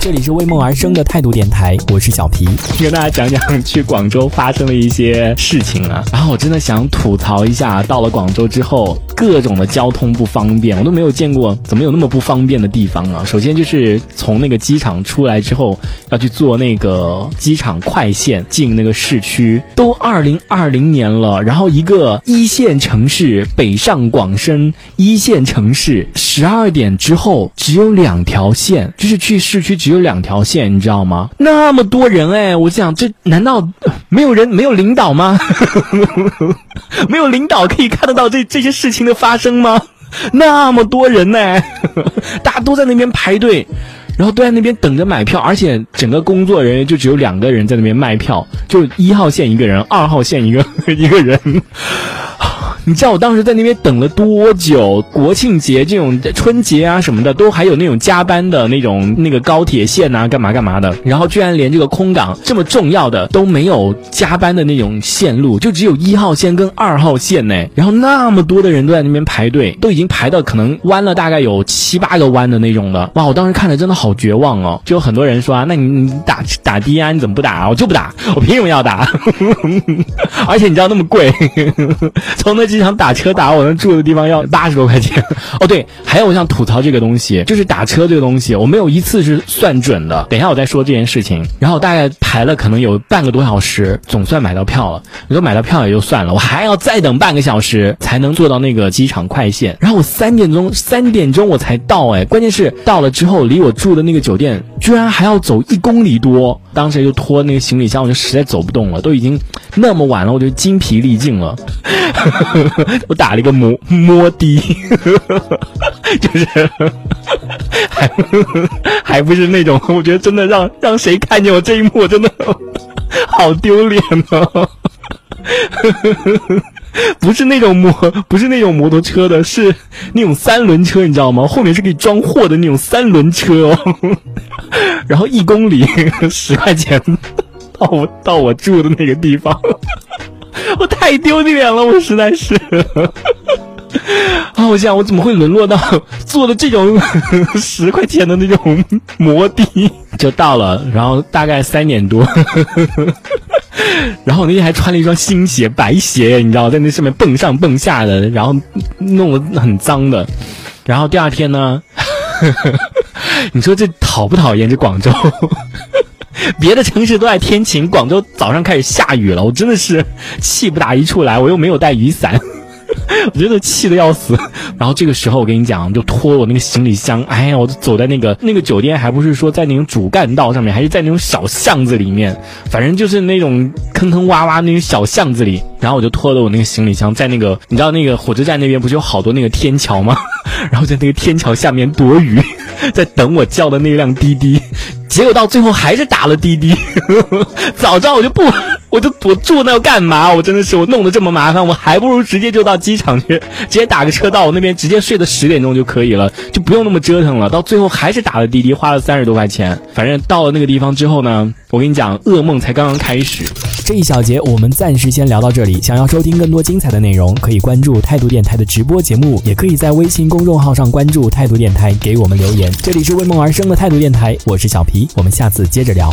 这里是为梦而生的态度电台，我是小皮。跟大家讲讲去广州发生的一些事情啊。然后我真的想吐槽一下，到了广州之后，各种的交通不方便，我都没有见过，怎么有那么不方便的地方啊？首先就是从那个机场出来之后，要去坐那个机场快线进那个市区，都二零二零年了，然后一个一线城市北上广深一线城市，十二点之后只有两条线，就是去市区只有两条线，你知道吗？那么多人哎，我想这难道呃没有人没有领导吗？没有领导可以看得到这这些事情的发生吗？那么多人呢，大家都在那边排队。然后都在那边等着买票，而且整个工作人员就只有两个人在那边卖票，就一号线一个人，二号线一个一个人。你知道我当时在那边等了多久？国庆节这种春节啊什么的，都还有那种加班的那种那个高铁线啊，干嘛干嘛的。然后居然连这个空港这么重要的都没有加班的那种线路，就只有一号线跟二号线呢。然后那么多的人都在那边排队，都已经排到可能弯了大概有七八个弯的那种了。哇，我当时看着真的好绝望哦。就有很多人说啊，那你你打打的啊，你怎么不打啊？我就不打，我凭什么要打？而且你知道那么贵，从那机场打车打我那住的地方要八十多块钱。哦，对，还有我想吐槽这个东西，就是打车这个东西，我没有一次是算准的。等一下我再说这件事情。然后大概排了可能有半个多小时，总算买到票了。你说买到票也就算了，我还要再等半个小时才能坐到那个机场快线。然后我三点钟三点钟我才到，哎，关键是到了之后离我住的那个酒店居然还要走一公里多。当时就拖那个行李箱，我就实在走不动了，都已经那么晚了，我就精疲力尽了。我打了一个摩摩的，就是还还不是那种，我觉得真的让让谁看见我这一幕，我真的好丢脸哦。不是那种摩，不是那种摩托车的，是那种三轮车，你知道吗？后面是可以装货的那种三轮车哦。然后一公里 十块钱到我到我住的那个地方，我太丢脸了，我实在是。啊！我想我怎么会沦落到坐的这种十块钱的那种摩的？就到了，然后大概三点多，然后那天还穿了一双新鞋，白鞋，你知道，在那上面蹦上蹦下的，然后弄得很脏的。然后第二天呢，你说这讨不讨厌？这广州，别的城市都在天晴，广州早上开始下雨了，我真的是气不打一处来，我又没有带雨伞。我真的气得要死，然后这个时候我跟你讲，就拖我那个行李箱，哎呀，我就走在那个那个酒店，还不是说在那种主干道上面，还是在那种小巷子里面，反正就是那种坑坑洼洼那种小巷子里，然后我就拖着我那个行李箱在那个，你知道那个火车站那边不是有好多那个天桥吗？然后在那个天桥下面躲雨，在等我叫的那辆滴滴，结果到最后还是打了滴滴，早知道我就不。我就我住那要干嘛？我真的是我弄得这么麻烦，我还不如直接就到机场去，直接打个车到我那边，直接睡到十点钟就可以了，就不用那么折腾了。到最后还是打了滴滴，花了三十多块钱。反正到了那个地方之后呢，我跟你讲，噩梦才刚刚开始。这一小节我们暂时先聊到这里。想要收听更多精彩的内容，可以关注态度电台的直播节目，也可以在微信公众号上关注态度电台，给我们留言。这里是为梦而生的态度电台，我是小皮，我们下次接着聊。